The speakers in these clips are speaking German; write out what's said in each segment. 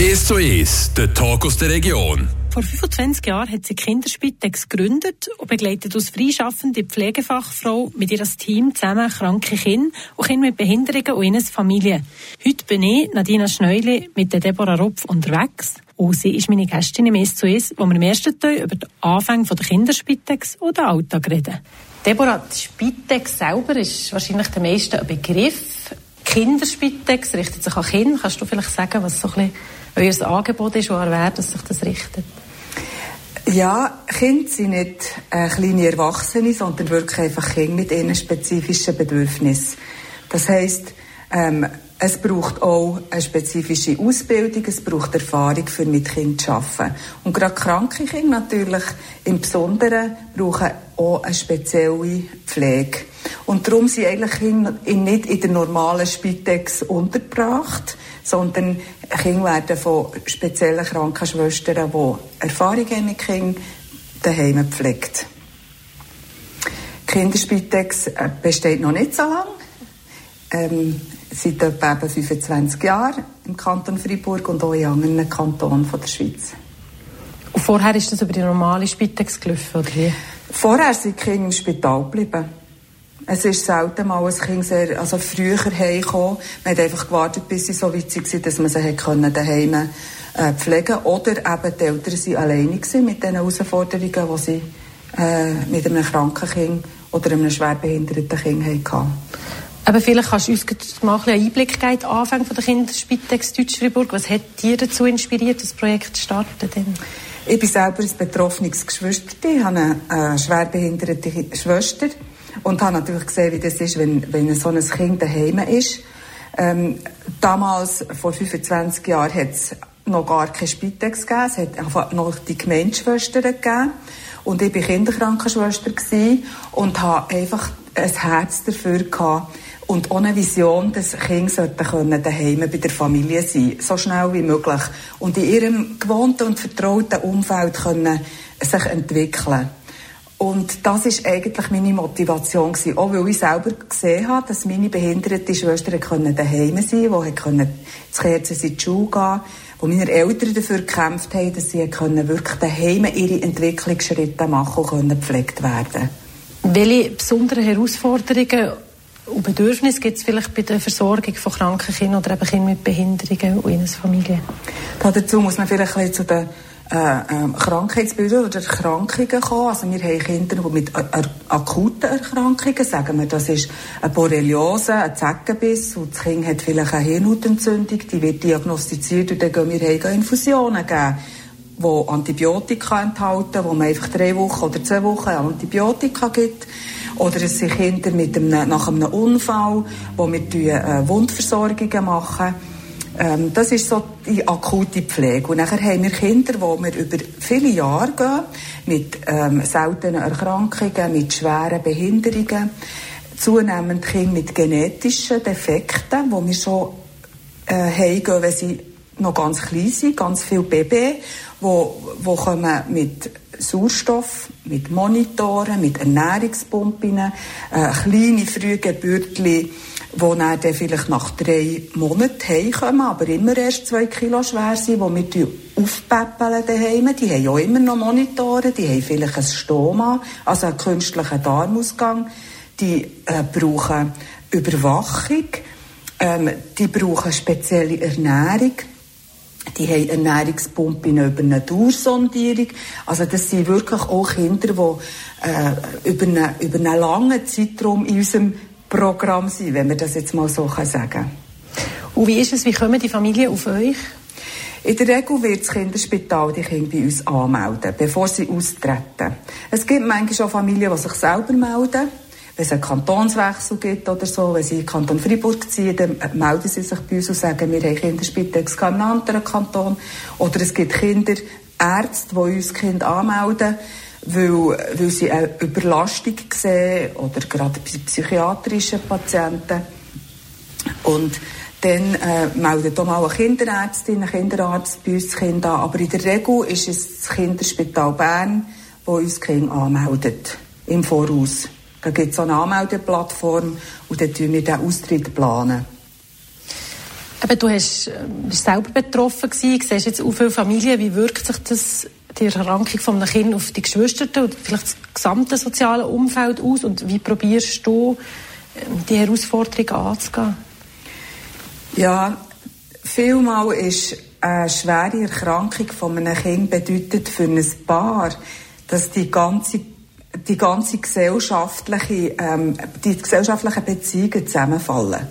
1 zu 1, der Talk aus der Region. Vor 25 Jahren hat sie Kinderspitex gegründet und begleitet als freischaffende Pflegefachfrau mit ihrem Team zusammen kranke Kinder und Kinder mit Behinderungen und ihnen Familien. Heute bin ich, Nadina Schneuli, mit der Deborah Rupf unterwegs. Und sie ist meine Gästin im S zu S, wo wir im ersten Teil über den Anfang der Kinderspitex und den Alltag reden. Deborah, die Spitex selber ist wahrscheinlich der meisten ein Begriff. Kinderspitex richtet sich an Kinder. Kannst du vielleicht sagen, was so ein bisschen euer Angebot ist, woher wer dass sich das richtet? Ja, Kinder sind nicht äh, kleine Erwachsene, sondern wirklich einfach Kinder mit ihren spezifischen Bedürfnissen. Das heisst, ähm, es braucht auch eine spezifische Ausbildung, es braucht Erfahrung, für mit Kindern zu arbeiten. Und gerade kranke Kinder natürlich im Besonderen brauchen auch eine spezielle Pflege. Und darum sind eigentlich Kinder nicht in der normalen Spitex untergebracht, sondern Kinder werden von speziellen Krankenschwestern, die Erfahrung haben mit Kindern, daheim gepflegt. Die Kinderspitex äh, besteht noch nicht so lange. Ähm, seit etwa 25 Jahren im Kanton Freiburg und auch in anderen Kantonen der Schweiz. Und vorher ist das über die normale Spitex gelaufen, oder wie? Vorher sind die Kinder im Spital geblieben. Es ist selten mal ein Kind sehr, also früher heimgekommen. Man hat einfach gewartet, bis sie so weit waren, dass man sie können daheim äh, pflegen Oder eben die Eltern waren alleine mit den Herausforderungen, die sie äh, mit einem kranken Kind oder einem schwerbehinderten Kind hatten. Aber vielleicht kannst du uns mal einen Einblick geben, Anfang von der Kinderspitex Deutsch-Fribourg. Was hat dir dazu inspiriert, das Projekt zu starten? Ich bin selber ein betroffenes Geschwister. Ich habe eine äh, schwerbehinderte Schwester und habe natürlich gesehen, wie das ist, wenn, wenn so ein Kind daheim ist. Ähm, damals, vor 25 Jahren, hat es noch gar keine Spitex gegeben. Es hat einfach noch die Gemeinschwestern gegeben. Und ich war Kinderkrankenschwester und habe einfach ein Herz dafür gehabt, und ohne Vision, dass Kinder können daheim bei der Familie sein, so schnell wie möglich und in ihrem gewohnten und vertrauten Umfeld können sich entwickeln. Und das ist eigentlich meine Motivation gewesen. Auch weil ich selber gesehen habe, dass meine behinderte Schwestern können daheim sein, die können zu Kerzen in die Schule gehen, wo meine Eltern dafür gekämpft haben, dass sie können wirklich daheim ihre Entwicklungsschritte machen und können gepflegt werden. Welche besonderen Herausforderungen und Bedürfnisse gibt es vielleicht bei der Versorgung von kranken Kindern oder eben Kindern mit Behinderungen und ihren Familien? dazu muss man vielleicht ein zu den äh, äh, Krankheitsbildern oder Erkrankungen kommen. Also wir haben Kinder mit äh, akuten Erkrankungen, sagen wir, das ist eine Borreliose, ein Zeckenbiss und das Kind hat vielleicht eine Hirnhautentzündung, die wird diagnostiziert und dann gehen wir Infusionen geben die Antibiotika enthalten, wo man einfach drei Wochen oder zwei Wochen Antibiotika gibt. Oder es sind Kinder mit einem, nach einem Unfall, wo wir äh, Wundversorgungen machen. Ähm, das ist so die akute Pflege. Und nachher haben wir Kinder, die wir über viele Jahre gehen, mit ähm, seltenen Erkrankungen, mit schweren Behinderungen, zunehmend Kinder mit genetischen Defekten, wo wir schon äh, heimgehen, wenn sie noch ganz klein sind, ganz viele Babys, wo, wo kommen mit Sauerstoff, mit Monitoren, mit Ernährungspumpen, äh, kleine Frühgeburtli, die dann, vielleicht nach drei Monaten heimkommen, aber immer erst zwei Kilo schwer sind, die wir aufpäppeln daheim. Die haben auch immer noch Monitore, die haben vielleicht ein Stoma, also einen künstlichen Darmausgang. Die äh, brauchen Überwachung, ähm, die brauchen spezielle Ernährung. Die haben Ernährungspumpen über eine Dauersondierung. Also das sind wirklich auch Kinder, die äh, über, eine, über einen langen Zeitraum in unserem Programm sind, wenn man das jetzt mal so sagen kann. Und wie ist es, wie kommen die Familien auf euch? In der Regel wird das Kinderspital die Kinder bei uns anmelden, bevor sie austreten. Es gibt manchmal auch Familien, die sich selber melden wenn es einen Kantonswechsel gibt oder so, wenn sie in den Kanton Freiburg ziehen, dann melden sie sich bei uns und sagen, wir haben Kinderspitex in einem anderen Kanton. Oder es gibt Kinderärzte, die uns Kinder anmelden, weil, weil sie eine Überlastung sehen oder gerade bei psychiatrischen Patienten. Und dann äh, meldet auch mal eine Kinderärztin, ein Kinderarzt bei uns Kind an. Aber in der Regel ist es das Kinderspital Bern, das uns Kind anmeldet, im Voraus. Da gibt es eine Anmeldeplattform und dann planen wir den Austritt. planen. Aber du hast, äh, bist selber betroffen gewesen, siehst jetzt auch viele Familien, wie wirkt sich das, die Erkrankung von einem Kind auf die Geschwister und vielleicht das gesamte soziale Umfeld aus und wie probierst du, ähm, die Herausforderungen anzugehen? Ja, vielmal ist eine schwere Erkrankung von einem Kind bedeutet für ein Paar, dass die ganze die ganze gesellschaftliche, ähm, die gesellschaftlichen Beziehungen zusammenfallen.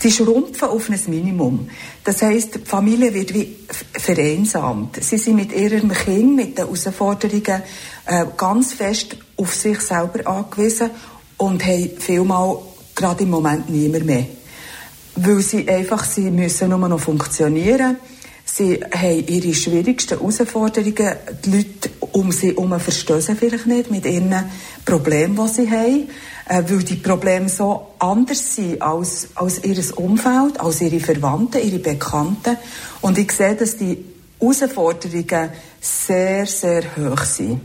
Sie schrumpfen auf ein Minimum. Das heißt, die Familie wird wie vereinsamt. Sie sind mit ihrem Kind, mit den Herausforderungen äh, ganz fest auf sich selber angewiesen und haben vielmal gerade im Moment niemand mehr. Weil sie einfach, sie müssen nur noch funktionieren. Sie haben ihre schwierigsten Herausforderungen. Die Leute um sie herum verstehen sie vielleicht nicht mit ihren Problemen, die sie haben äh, weil die Probleme so anders sind als, als ihr Umfeld, als ihre Verwandten, ihre Bekannten. Und ich sehe, dass die Herausforderungen sehr, sehr hoch sind.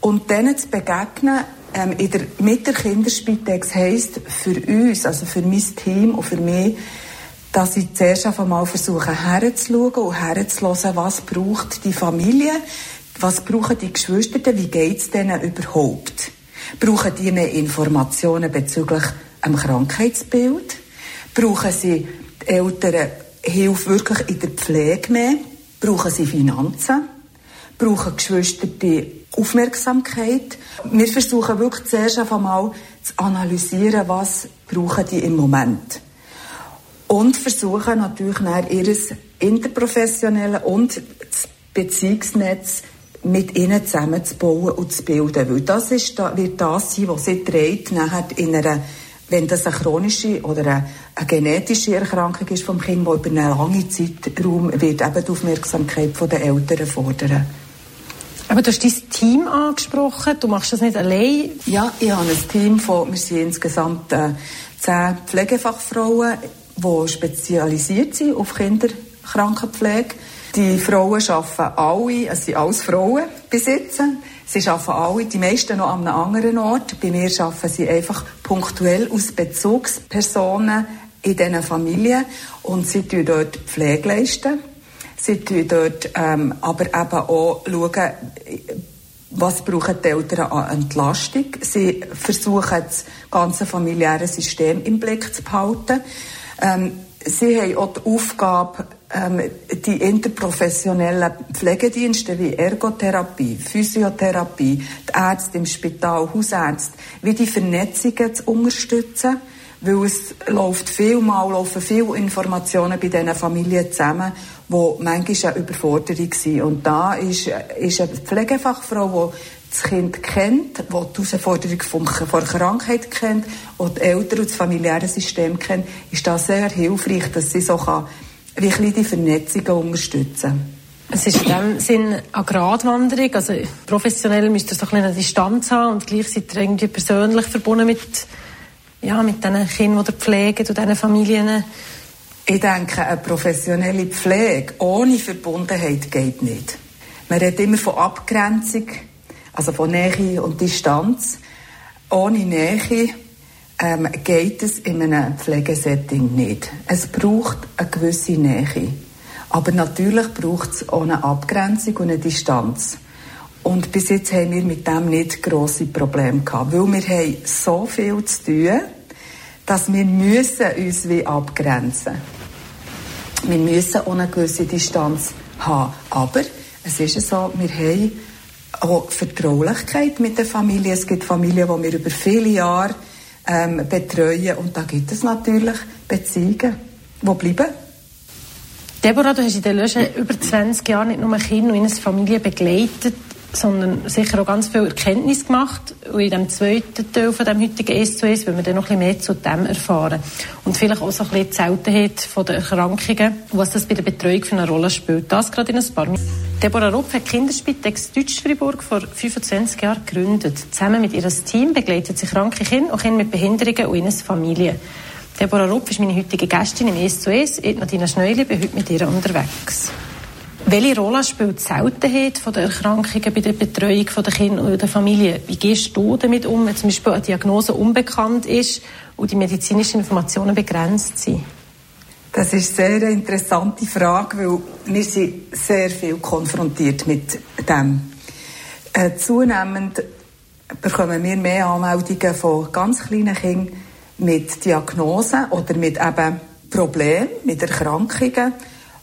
Und denen zu begegnen, ähm, in der, mit der Kinderspitex heisst für uns, also für mein Team und für mich, dass ich zuerst einmal versuche, herzuschauen und herzulösen, was braucht die Familie, was brauchen die Geschwister, wie geht es denen überhaupt. Brauchen die mehr Informationen bezüglich einem Krankheitsbild? Brauchen sie die Eltern Hilfe wirklich in der Pflege mehr? Brauchen sie Finanzen? Brauchen Geschwister die Aufmerksamkeit? Wir versuchen wirklich zuerst einmal zu analysieren, was brauchen die im Moment. Und versuchen natürlich dann ihr interprofessionelle und das Beziehungsnetz mit ihnen zusammenzubauen und zu bilden. Weil das ist, wird das sein, was sie trägt, nachher in einer, wenn das eine chronische oder eine, eine genetische Erkrankung ist vom Kind, die über einen langen Zeitraum wird eben die Aufmerksamkeit der Eltern fordern. Aber du hast dein Team angesprochen, du machst das nicht allein? Ja, ich habe ein Team von, wir sind insgesamt äh, zehn Pflegefachfrauen, die spezialisiert sind auf Kinderkrankenpflege. Die Frauen arbeiten alle, es sind alles Frauen besitzen. Sie arbeiten alle, die meisten noch an einem anderen Ort. Bei mir arbeiten sie einfach punktuell aus Bezugspersonen in diesen Familien und sie tun dort Pflege leisten. Sie tun dort ähm, aber eben auch schauen, was brauchen die Eltern an Entlastung. Sie versuchen, das ganze familiäre System im Blick zu behalten. Ähm, sie haben auch die Aufgabe, die interprofessionellen Pflegedienste wie Ergotherapie, Physiotherapie, die Ärzte im Spital, Hausärzte, wie die Vernetzungen zu unterstützen, weil es läuft viel mal, laufen viele Informationen bei diesen Familien zusammen, wo manchmal eine Überforderung sind. Und da ist, ist eine Pflegefachfrau, die das Kind kennt, die die Herausforderung von der Krankheit kennt, die die Eltern und das familiäre System kennt, ist das sehr hilfreich, dass sie so kann wie die Vernetzungen unterstützen. Es ist in dem Sinn eine Gratwanderung. Also professionell müsst ihr so ein eine Distanz haben und gleichzeitig irgendwie persönlich verbunden mit, ja, mit den Kindern, die ihr pflegt und diesen Familien. Ich denke, eine professionelle Pflege ohne Verbundenheit geht nicht. Man redet immer von Abgrenzung, also von Nähe und Distanz. Ohne Nähe ähm, geht es in einem Pflegesetting nicht. Es braucht eine gewisse Nähe. Aber natürlich braucht es auch eine Abgrenzung und eine Distanz. Und bis jetzt haben wir mit dem nicht grosse Probleme gehabt, weil wir haben so viel zu tun, dass wir müssen uns wie abgrenzen. Wir müssen auch eine gewisse Distanz haben. Aber es ist so, wir haben auch Vertraulichkeit mit der Familie. Es gibt Familien, die wir über viele Jahre ähm, betreuen. Und da gibt es natürlich Beziehungen, die bleiben. Deborah, du hast in den letzten über 20 Jahren nicht nur Kinder und ihre Familie begleitet, sondern sicher auch ganz viel Erkenntnis gemacht. Und in dem zweiten Teil von dem heutigen SOS wollen wir dann noch ein bisschen mehr zu dem erfahren. Und vielleicht auch so ein bisschen die Seltenheit der Erkrankungen, was das bei der Betreuung für eine Rolle spielt. Das gerade in ein paar Minuten. Deborah Rupp hat Kinderspitex Deutsch-Fribourg vor 25 Jahren gegründet. Zusammen mit ihrem Team begleitet sie kranke Kinder und Kinder mit Behinderungen und ihre Familie. Deborah Rupp ist meine heutige Gästin im SOS. Ich, Nadina Schneuli, bin heute mit ihr unterwegs. Welche Rolle spielt die Seltenheit der Erkrankungen bei der Betreuung der Kinder und der Familie? Wie gehst du damit um, wenn zum Beispiel eine Diagnose unbekannt ist und die medizinischen Informationen begrenzt sind? Das ist eine sehr interessante Frage, weil wir sind sehr viel konfrontiert mit dem. Äh, zunehmend bekommen wir mehr Anmeldungen von ganz kleinen Kindern mit Diagnosen oder mit eben Problemen, mit Erkrankungen,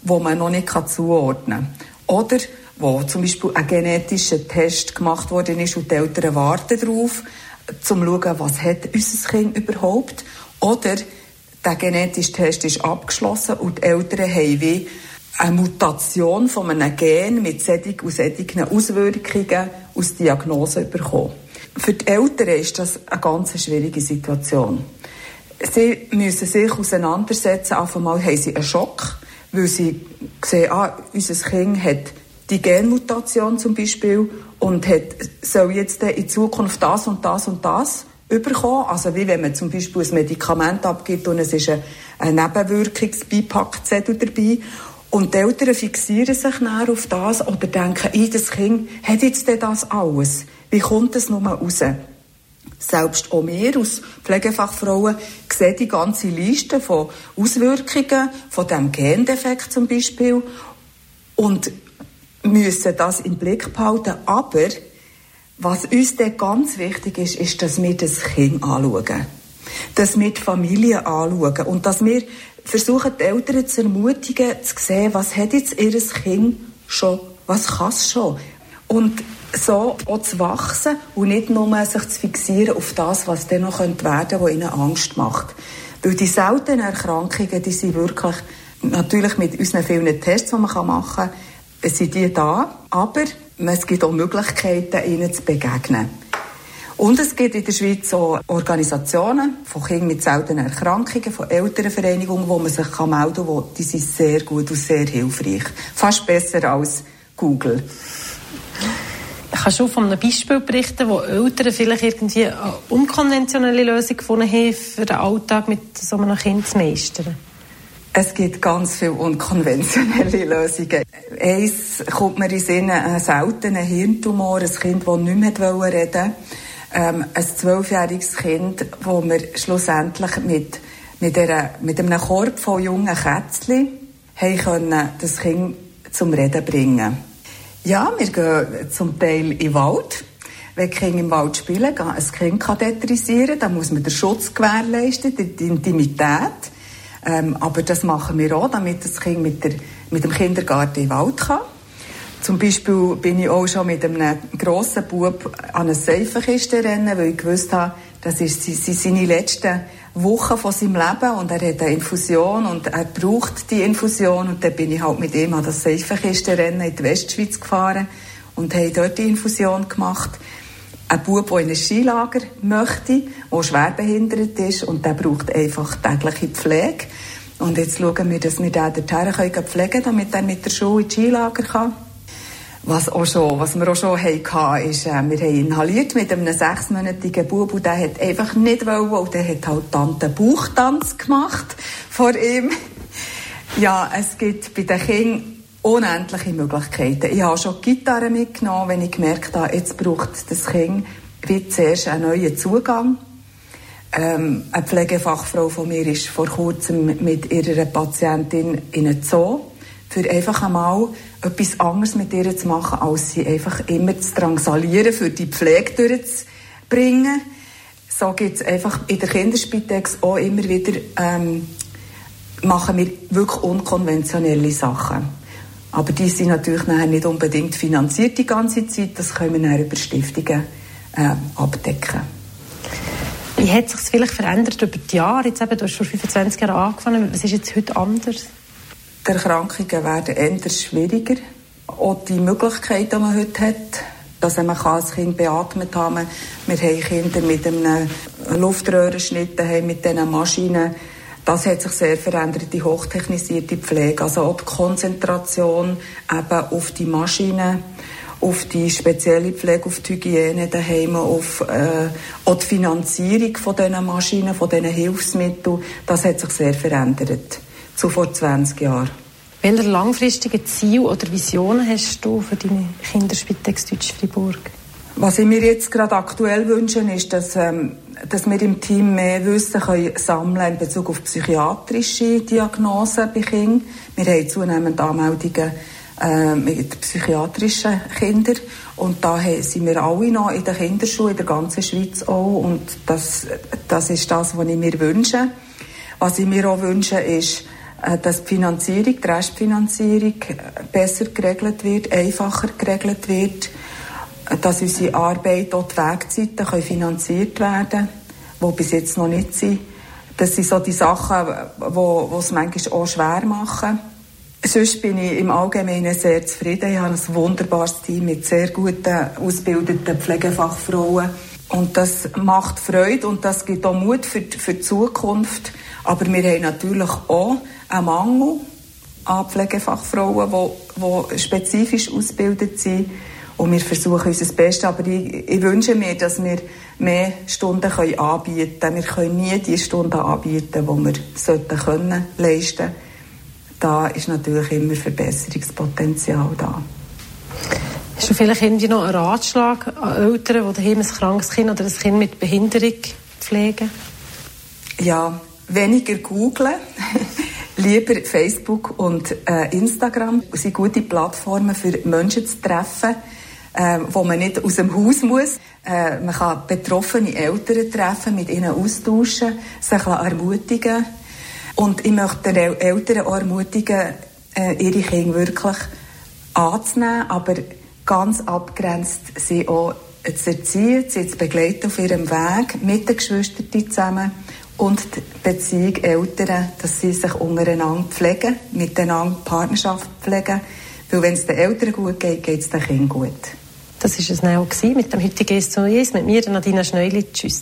die man noch nicht zuordnen kann. Oder wo zum Beispiel ein genetischer Test gemacht worden ist und die Eltern warten darauf, um zu schauen, was hat unser Kind überhaupt. Oder der genetische Test ist abgeschlossen und die Eltern haben wie eine Mutation von einem Gen mit solchen Auswirkungen aus Diagnose bekommen. Für die Eltern ist das eine ganz schwierige Situation. Sie müssen sich auseinandersetzen. Auf einmal haben sie einen Schock, weil sie sehen, ah, unser Kind hat die Genmutation zum Beispiel und hat, soll jetzt in Zukunft das und das und das überkommen. Also wie wenn man zum Beispiel ein Medikament abgibt und es ist ein, ein Nebenwirkungsbeipackzettel dabei. Und die Eltern fixieren sich dann auf das oder denken, das Kind hat jetzt das alles. Wie kommt es nur raus? Selbst auch wir als Pflegefachfrauen sehen die ganze Liste von Auswirkungen von dem Gendefekt zum Beispiel und müssen das im Blick behalten. Aber was uns dann ganz wichtig ist, ist, dass wir das Kind anschauen. Dass wir die Familie anschauen und dass wir versuchen, die Eltern zu ermutigen, zu sehen, was hat jetzt ihr Kind schon, was kann es schon. Und so auch zu wachsen und nicht nur sich zu fixieren auf das, was dann noch werden könnte, was ihnen Angst macht. Weil die seltenen Erkrankungen, die sind wirklich, natürlich mit unseren vielen Tests, die man machen kann, sind die da, aber es gibt auch Möglichkeiten, ihnen zu begegnen. Und es gibt in der Schweiz auch Organisationen von Kindern mit seltenen Erkrankungen, von Elternvereinigungen, wo man sich melden kann, die sind sehr gut und sehr hilfreich. Fast besser als Google. Kannst du von einem Beispiel berichten, wo Eltern vielleicht irgendwie eine unkonventionelle Lösung gefunden haben, für den Alltag mit so einem Kind zu meistern? Es gibt ganz viele unkonventionelle Lösungen. Eins kommt mir in Sinn, ein seltener Hirntumor, ein Kind, das nicht mehr reden. Ähm, ein zwölfjähriges Kind, das wir schlussendlich mit, mit, einer, mit einem Korb von jungen Kätzchen das Kind zum Reden bringen Ja, wir gehen zum Teil in den Wald. Wenn Kinder im Wald spielen, ein Kind kann tetrisieren, dann muss man den Schutz gewährleisten, die Intimität. Ähm, aber das machen wir auch, damit das Kind mit, der, mit dem Kindergarten in den Wald kann. Zum Beispiel bin ich auch schon mit einem grossen Bub an eine Seifenkiste rennen, weil ich gewusst habe, das ist seine letzten Wochen von seinem Leben und er hat eine Infusion und er braucht die Infusion und dann bin ich halt mit ihm an das Seifenkiste rennen in die Westschweiz gefahren und habe dort die Infusion gemacht. Ein Bub, der in ein Skilager möchte, der schwerbehindert ist und der braucht einfach tägliche Pflege. Und jetzt schauen wir, dass wir den dorthin pflegen können, damit er mit der Schule ins Skilager kann. Was, auch schon, was wir auch schon hatten, ist, äh, wir haben inhaliert mit einem sechsmonatigen Bub und der hat einfach nicht wollen und der hat halt den Bauchtanz gemacht vor ihm. Ja, es gibt bei den Kindern unendliche Möglichkeiten. Ich habe schon Gitarre mitgenommen, wenn ich gemerkt habe, jetzt braucht das Kind wie zuerst einen neuen Zugang. Ähm, eine Pflegefachfrau von mir ist vor kurzem mit ihrer Patientin in einen Zoo, für einfach einmal etwas anderes mit ihr zu machen, als sie einfach immer zu drangsalieren, für die Pflege durchzubringen. So gibt es einfach in der Kinderspitex auch immer wieder, ähm, machen wir wirklich unkonventionelle Sachen. Aber die sind natürlich nachher nicht unbedingt finanziert die ganze Zeit. Das können wir dann über Stiftungen äh, abdecken. Wie hat sich vielleicht verändert über die Jahre? Jetzt eben, du hast vor 25 Jahren angefangen. Was ist jetzt heute anders? Die Erkrankungen werden eher schwieriger. Auch die Möglichkeiten, die man heute hat, dass man als Kind beatmet haben. Wir haben Kinder mit einem Luftröhrenschnitt, mit diesen Maschinen das hat sich sehr verändert, die hochtechnisierte Pflege. Also auch die Konzentration eben auf die Maschinen, auf die spezielle Pflege, auf die Hygiene daheim, auf äh, auch die Finanzierung von diesen Maschinen, von diesen Hilfsmitteln. Das hat sich sehr verändert zu vor 20 Jahren. Welche langfristigen Ziele oder Visionen hast du für deine Kinderspitex Deutsch Fribourg? Was ich mir jetzt gerade aktuell wünsche, ist, dass ähm, dass wir im Team mehr Wissen können sammeln in Bezug auf psychiatrische Diagnosen bei Kindern. Wir haben zunehmend Anmeldungen äh, mit psychiatrischen Kindern und da sind wir alle noch in der Kinderschule in der ganzen Schweiz auch und das, das ist das, was ich mir wünsche. Was ich mir auch wünsche, ist, dass die Finanzierung, die Restfinanzierung äh, besser geregelt wird, einfacher geregelt wird, äh, dass unsere Arbeit, auch die Wegzeiten können finanziert werden die bis jetzt noch nicht sind. Das sind so die Sachen, die es manchmal auch schwer machen. Sonst bin ich im Allgemeinen sehr zufrieden. Ich habe ein wunderbares Team mit sehr guten, ausgebildeten Pflegefachfrauen. Und das macht Freude und das gibt auch Mut für, für die Zukunft. Aber wir haben natürlich auch einen Mangel an Pflegefachfrauen, die, die spezifisch ausgebildet sind. Und wir versuchen unser Bestes. Aber ich, ich wünsche mir, dass wir mehr Stunden können anbieten können. Wir können nie die Stunden anbieten, die wir sollten können, leisten Da ist natürlich immer Verbesserungspotenzial da. Hast du vielleicht irgendwie noch einen Ratschlag an Eltern, die daheim ein krankes Kind oder ein Kind mit Behinderung pflegen? Ja, weniger googlen. Lieber Facebook und äh, Instagram das sind gute Plattformen für Menschen zu treffen, äh, wo man nicht aus dem Haus muss. Äh, man kann betroffene Eltern treffen, mit ihnen austauschen, sich ermutigen. Und ich möchte den Eltern auch ermutigen, äh, ihre Kinder wirklich anzunehmen, aber ganz abgrenzt sie auch zu erziehen, sie zu begleiten auf ihrem Weg mit den Geschwistern zusammen und die Beziehung Eltern, dass sie sich untereinander pflegen, miteinander Partnerschaft pflegen. Weil wenn es den Eltern gut geht, geht es den Kindern gut. Das war es auch mit dem heutigen SOS mit mir, Nadina Schneuli. Tschüss